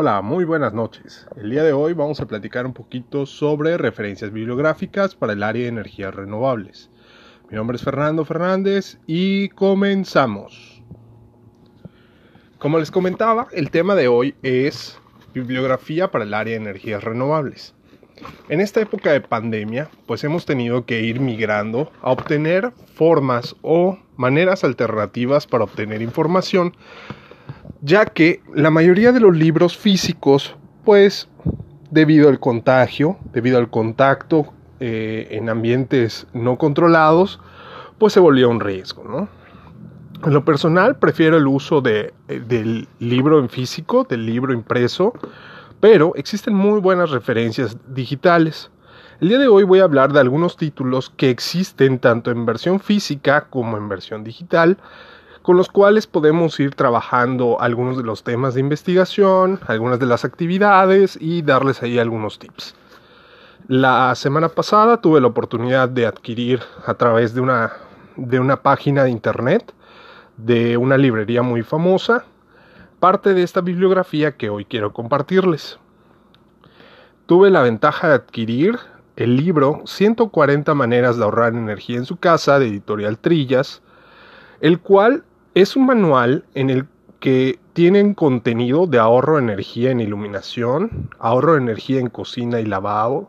Hola, muy buenas noches. El día de hoy vamos a platicar un poquito sobre referencias bibliográficas para el área de energías renovables. Mi nombre es Fernando Fernández y comenzamos. Como les comentaba, el tema de hoy es bibliografía para el área de energías renovables. En esta época de pandemia, pues hemos tenido que ir migrando a obtener formas o maneras alternativas para obtener información ya que la mayoría de los libros físicos, pues debido al contagio, debido al contacto eh, en ambientes no controlados, pues se volvió un riesgo, ¿no? En lo personal prefiero el uso de, eh, del libro en físico, del libro impreso, pero existen muy buenas referencias digitales. El día de hoy voy a hablar de algunos títulos que existen tanto en versión física como en versión digital, con los cuales podemos ir trabajando algunos de los temas de investigación, algunas de las actividades y darles ahí algunos tips. La semana pasada tuve la oportunidad de adquirir a través de una, de una página de internet de una librería muy famosa parte de esta bibliografía que hoy quiero compartirles. Tuve la ventaja de adquirir el libro 140 maneras de ahorrar energía en su casa de editorial Trillas, el cual es un manual en el que tienen contenido de ahorro de energía en iluminación, ahorro de energía en cocina y lavado,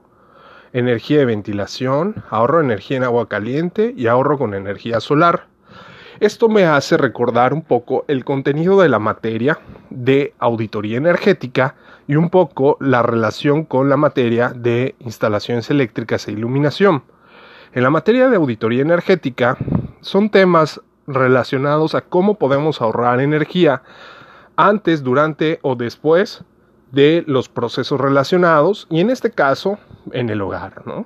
energía de ventilación, ahorro de energía en agua caliente y ahorro con energía solar. Esto me hace recordar un poco el contenido de la materia de auditoría energética y un poco la relación con la materia de instalaciones eléctricas e iluminación. En la materia de auditoría energética son temas relacionados a cómo podemos ahorrar energía antes, durante o después de los procesos relacionados y en este caso en el hogar. ¿no?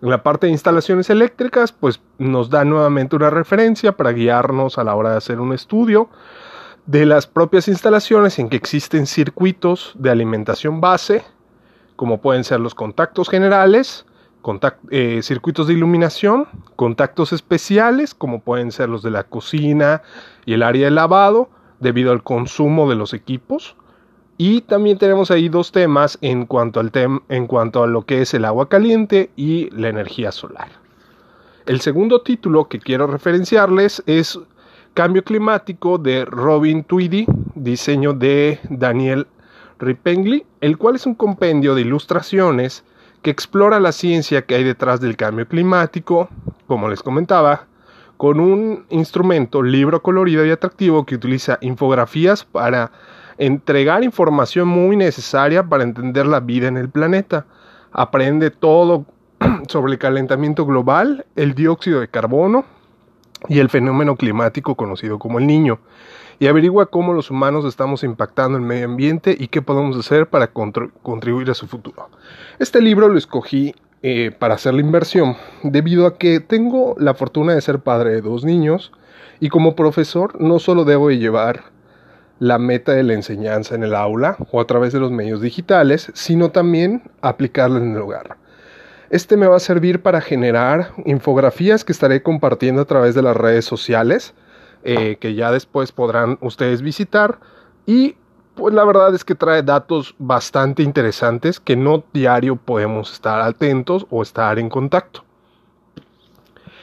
La parte de instalaciones eléctricas pues nos da nuevamente una referencia para guiarnos a la hora de hacer un estudio de las propias instalaciones en que existen circuitos de alimentación base como pueden ser los contactos generales, eh, circuitos de iluminación, contactos especiales, como pueden ser los de la cocina y el área de lavado, debido al consumo de los equipos. Y también tenemos ahí dos temas en cuanto, al en cuanto a lo que es el agua caliente y la energía solar. El segundo título que quiero referenciarles es Cambio Climático de Robin Tweedy, diseño de Daniel Ripengli, el cual es un compendio de ilustraciones que explora la ciencia que hay detrás del cambio climático, como les comentaba, con un instrumento, libro colorido y atractivo que utiliza infografías para entregar información muy necesaria para entender la vida en el planeta. Aprende todo sobre el calentamiento global, el dióxido de carbono y el fenómeno climático conocido como el niño y averigua cómo los humanos estamos impactando el medio ambiente y qué podemos hacer para contribuir a su futuro. Este libro lo escogí eh, para hacer la inversión debido a que tengo la fortuna de ser padre de dos niños y como profesor no solo debo llevar la meta de la enseñanza en el aula o a través de los medios digitales, sino también aplicarla en el hogar. Este me va a servir para generar infografías que estaré compartiendo a través de las redes sociales, eh, que ya después podrán ustedes visitar. Y pues la verdad es que trae datos bastante interesantes que no diario podemos estar atentos o estar en contacto.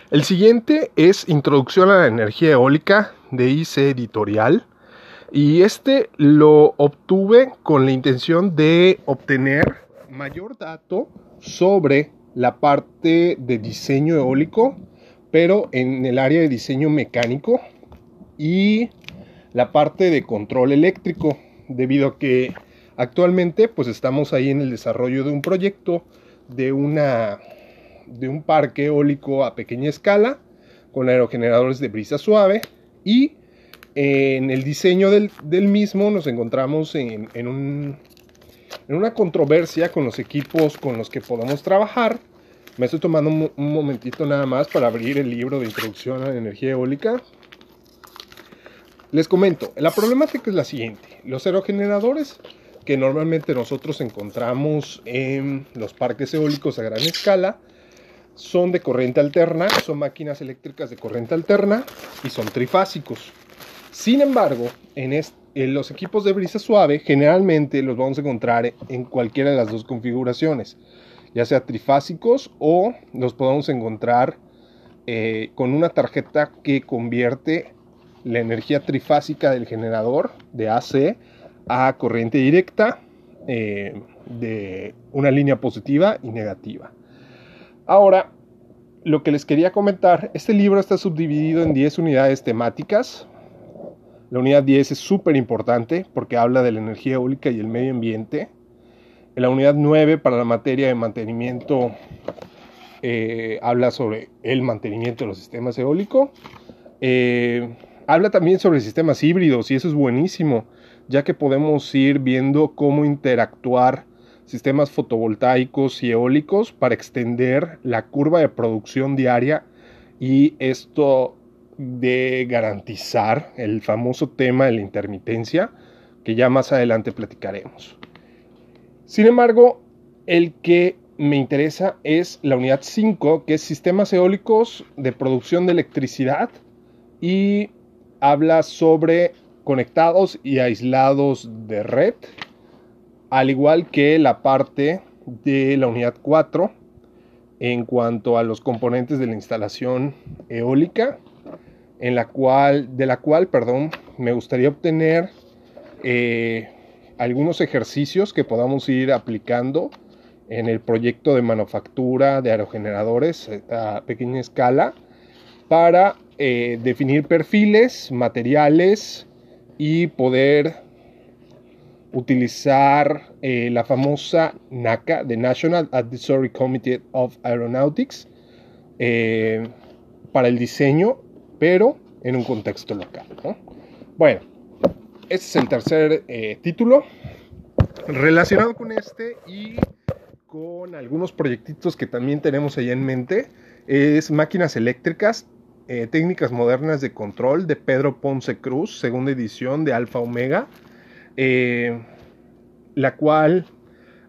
El siguiente es Introducción a la Energía Eólica de IC Editorial. Y este lo obtuve con la intención de obtener mayor dato sobre la parte de diseño eólico, pero en el área de diseño mecánico y la parte de control eléctrico, debido a que actualmente pues estamos ahí en el desarrollo de un proyecto de una de un parque eólico a pequeña escala con aerogeneradores de brisa suave y en el diseño del, mismo nos encontramos en, un, en, una controversia con los equipos con los que podemos trabajar. Me estoy tomando un, un momentito nada más para abrir el libro de introducción a la energía eólica les comento, la problemática es la siguiente. Los aerogeneradores que normalmente nosotros encontramos en los parques eólicos a gran escala son de corriente alterna, son máquinas eléctricas de corriente alterna y son trifásicos. Sin embargo, en, los equipos de brisa suave generalmente los vamos a encontrar en cualquiera de las dos configuraciones, ya sea trifásicos o los podemos encontrar eh, con una tarjeta que convierte la energía trifásica del generador de AC a corriente directa eh, de una línea positiva y negativa. Ahora, lo que les quería comentar, este libro está subdividido en 10 unidades temáticas. La unidad 10 es súper importante porque habla de la energía eólica y el medio ambiente. En la unidad 9 para la materia de mantenimiento eh, habla sobre el mantenimiento de los sistemas eólicos. Eh, habla también sobre sistemas híbridos y eso es buenísimo, ya que podemos ir viendo cómo interactuar sistemas fotovoltaicos y eólicos para extender la curva de producción diaria y esto de garantizar el famoso tema de la intermitencia que ya más adelante platicaremos. Sin embargo, el que me interesa es la unidad 5, que es sistemas eólicos de producción de electricidad y habla sobre conectados y aislados de red al igual que la parte de la unidad 4 en cuanto a los componentes de la instalación eólica, en la cual, de la cual perdón, me gustaría obtener eh, algunos ejercicios que podamos ir aplicando en el proyecto de manufactura de aerogeneradores a pequeña escala para eh, definir perfiles, materiales y poder utilizar eh, la famosa NACA, the National Advisory Committee of Aeronautics, eh, para el diseño, pero en un contexto local. Bueno, este es el tercer eh, título. Relacionado con este y con algunos proyectitos que también tenemos ahí en mente, es Máquinas Eléctricas, Técnicas Modernas de Control de Pedro Ponce Cruz, segunda edición de Alfa Omega. Eh, la cual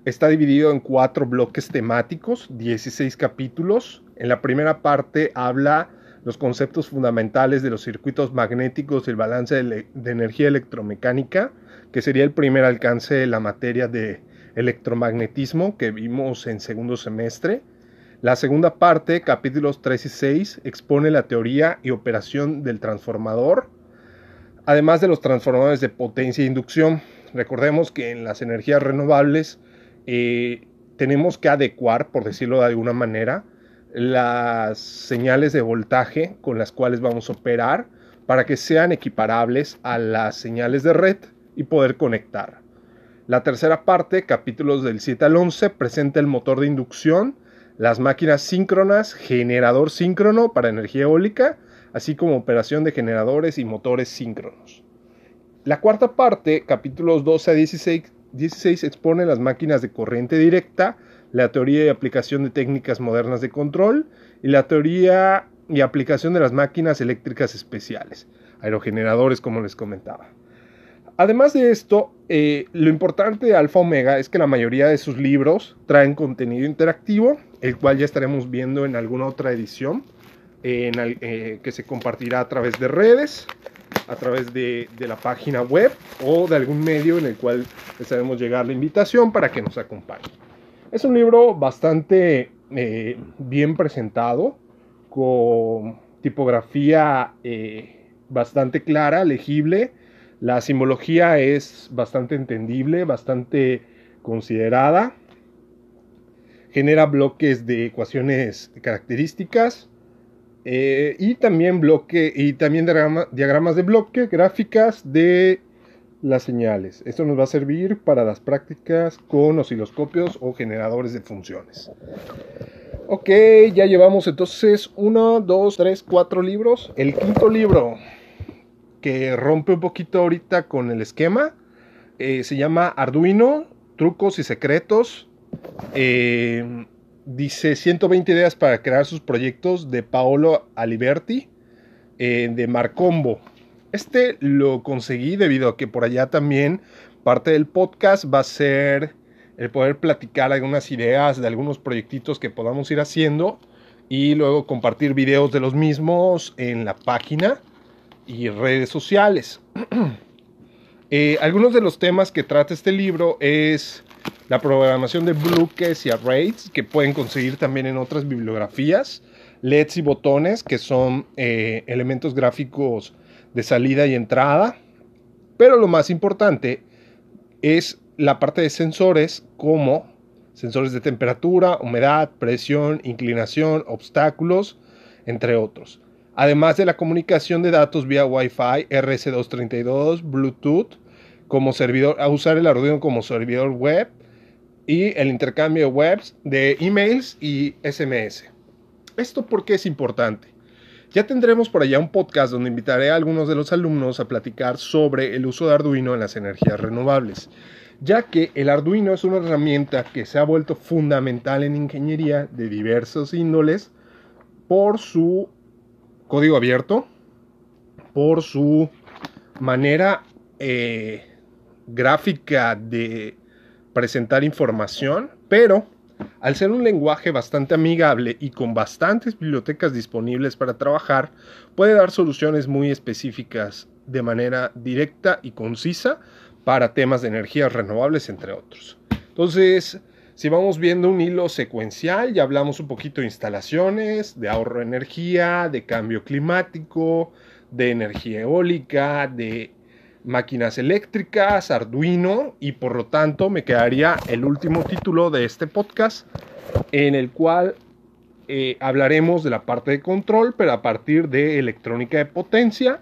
está dividido en cuatro bloques temáticos, 16 capítulos. En la primera parte habla los conceptos fundamentales de los circuitos magnéticos y el balance de, energía electromecánica, que sería el primer alcance de la materia de electromagnetismo que vimos en segundo semestre. La segunda parte, capítulos 3 y 6, expone la teoría y operación del transformador, además de los transformadores de potencia e inducción. Recordemos que en las energías renovables eh, tenemos que adecuar, por decirlo de alguna manera, las señales de voltaje con las cuales vamos a operar para que sean equiparables a las señales de red y poder conectar. La tercera parte, capítulos del 7 al 11, presenta el motor de inducción, las máquinas síncronas, generador síncrono para energía eólica así como operación de generadores y motores síncronos. La cuarta parte, capítulos 12 a 16, expone las máquinas de corriente directa, la teoría y aplicación de técnicas modernas de control y la teoría y aplicación de las máquinas eléctricas especiales, aerogeneradores como les comentaba. Además de esto, eh, lo importante de Alfa Omega es que la mayoría de sus libros traen contenido interactivo, el cual ya estaremos viendo en alguna otra edición. Eh, que se compartirá a través de redes, a través de, la página web o de algún medio en el cual les haremos llegar la invitación para que nos acompañe. Es un libro bastante eh, bien presentado, con tipografía eh, bastante clara, legible. La simbología es bastante entendible, bastante considerada. Genera bloques de ecuaciones características eh, y también y también diagramas de bloque, gráficas de las señales. Esto nos va a servir para las prácticas con osciloscopios o generadores de funciones. Ok, ya llevamos entonces uno, dos, tres, cuatro libros. El quinto libro que rompe un poquito ahorita con el esquema eh, se llama Arduino, trucos y secretos. Eh, Dice 120 ideas para crear sus proyectos de Paolo Aliberti eh, de Marcombo. Este lo conseguí debido a que por allá también parte del podcast va a ser el poder platicar algunas ideas de algunos proyectitos que podamos ir haciendo y luego compartir videos de los mismos en la página y redes sociales. Eh, algunos de los temas que trata este libro es la programación de bloques y arrays, que pueden conseguir también en otras bibliografías, LEDs y botones, que son eh, elementos gráficos de salida y entrada, pero lo más importante es la parte de sensores como sensores de temperatura, humedad, presión, inclinación, obstáculos, entre otros. Además de la comunicación de datos vía Wi-Fi, RS232, Bluetooth, como servidor, a usar el Arduino como servidor web y el intercambio de webs de emails y SMS. ¿Esto por qué es importante? Ya tendremos por allá un podcast donde invitaré a algunos de los alumnos a platicar sobre el uso de Arduino en las energías renovables, ya que el Arduino es una herramienta que se ha vuelto fundamental en ingeniería de diversos índoles por su código abierto, por su manera eh, gráfica de presentar información, pero al ser un lenguaje bastante amigable y con bastantes bibliotecas disponibles para trabajar, puede dar soluciones muy específicas de manera directa y concisa para temas de energías renovables, entre otros. Entonces, si vamos viendo un hilo secuencial, ya hablamos un poquito de instalaciones, de ahorro de energía, de cambio climático, de energía eólica, de máquinas eléctricas, Arduino y por lo tanto me quedaría el último título de este podcast en el cual eh, hablaremos de la parte de control pero a partir de electrónica de potencia,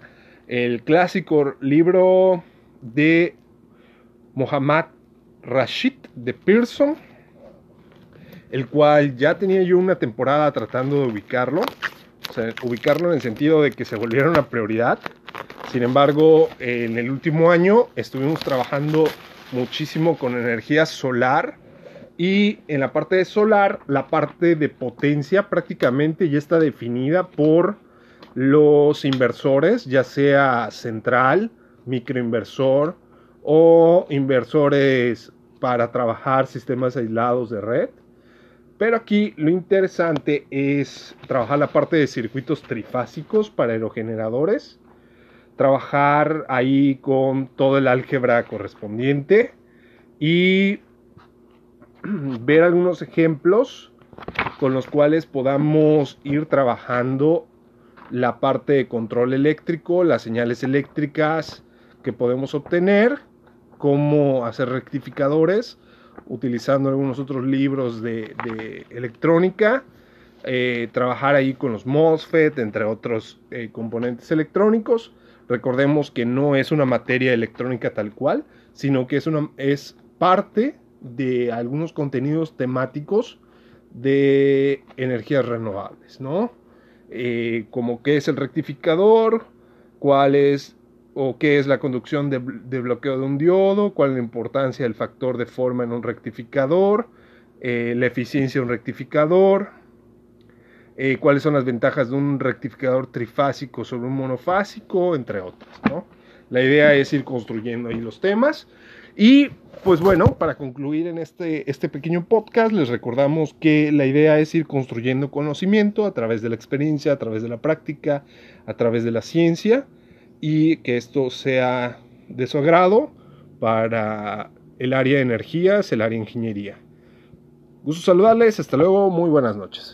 el clásico libro de Mohammad Rashid de Pearson, el cual ya tenía yo una temporada tratando de ubicarlo, o sea, ubicarlo en el sentido de que se volviera una prioridad sin embargo, en el último año estuvimos trabajando muchísimo con energía solar y en la parte de solar, la parte de potencia prácticamente ya está definida por los inversores, ya sea central, microinversor o inversores para trabajar sistemas aislados de red. Pero aquí lo interesante es trabajar la parte de circuitos trifásicos para aerogeneradores trabajar ahí con todo el álgebra correspondiente y ver algunos ejemplos con los cuales podamos ir trabajando la parte de control eléctrico, las señales eléctricas que podemos obtener, cómo hacer rectificadores utilizando algunos otros libros de, electrónica, eh, trabajar ahí con los MOSFET, entre otros eh, componentes electrónicos Recordemos que no es una materia electrónica tal cual, sino que es, una, es parte de algunos contenidos temáticos de energías renovables, ¿no? Eh, como qué es el rectificador, cuál es o qué es la conducción de, bloqueo de un diodo, cuál es la importancia del factor de forma en un rectificador, eh, la eficiencia de un rectificador, eh, cuáles son las ventajas de un rectificador trifásico sobre un monofásico, entre otras. La idea es ir construyendo ahí los temas. Y pues bueno, para concluir en este, este pequeño podcast, les recordamos que la idea es ir construyendo conocimiento a través de la experiencia, a través de la práctica, a través de la ciencia y que esto sea de su agrado para el área de energías, el área de ingeniería. Gusto saludarles, hasta luego, muy buenas noches.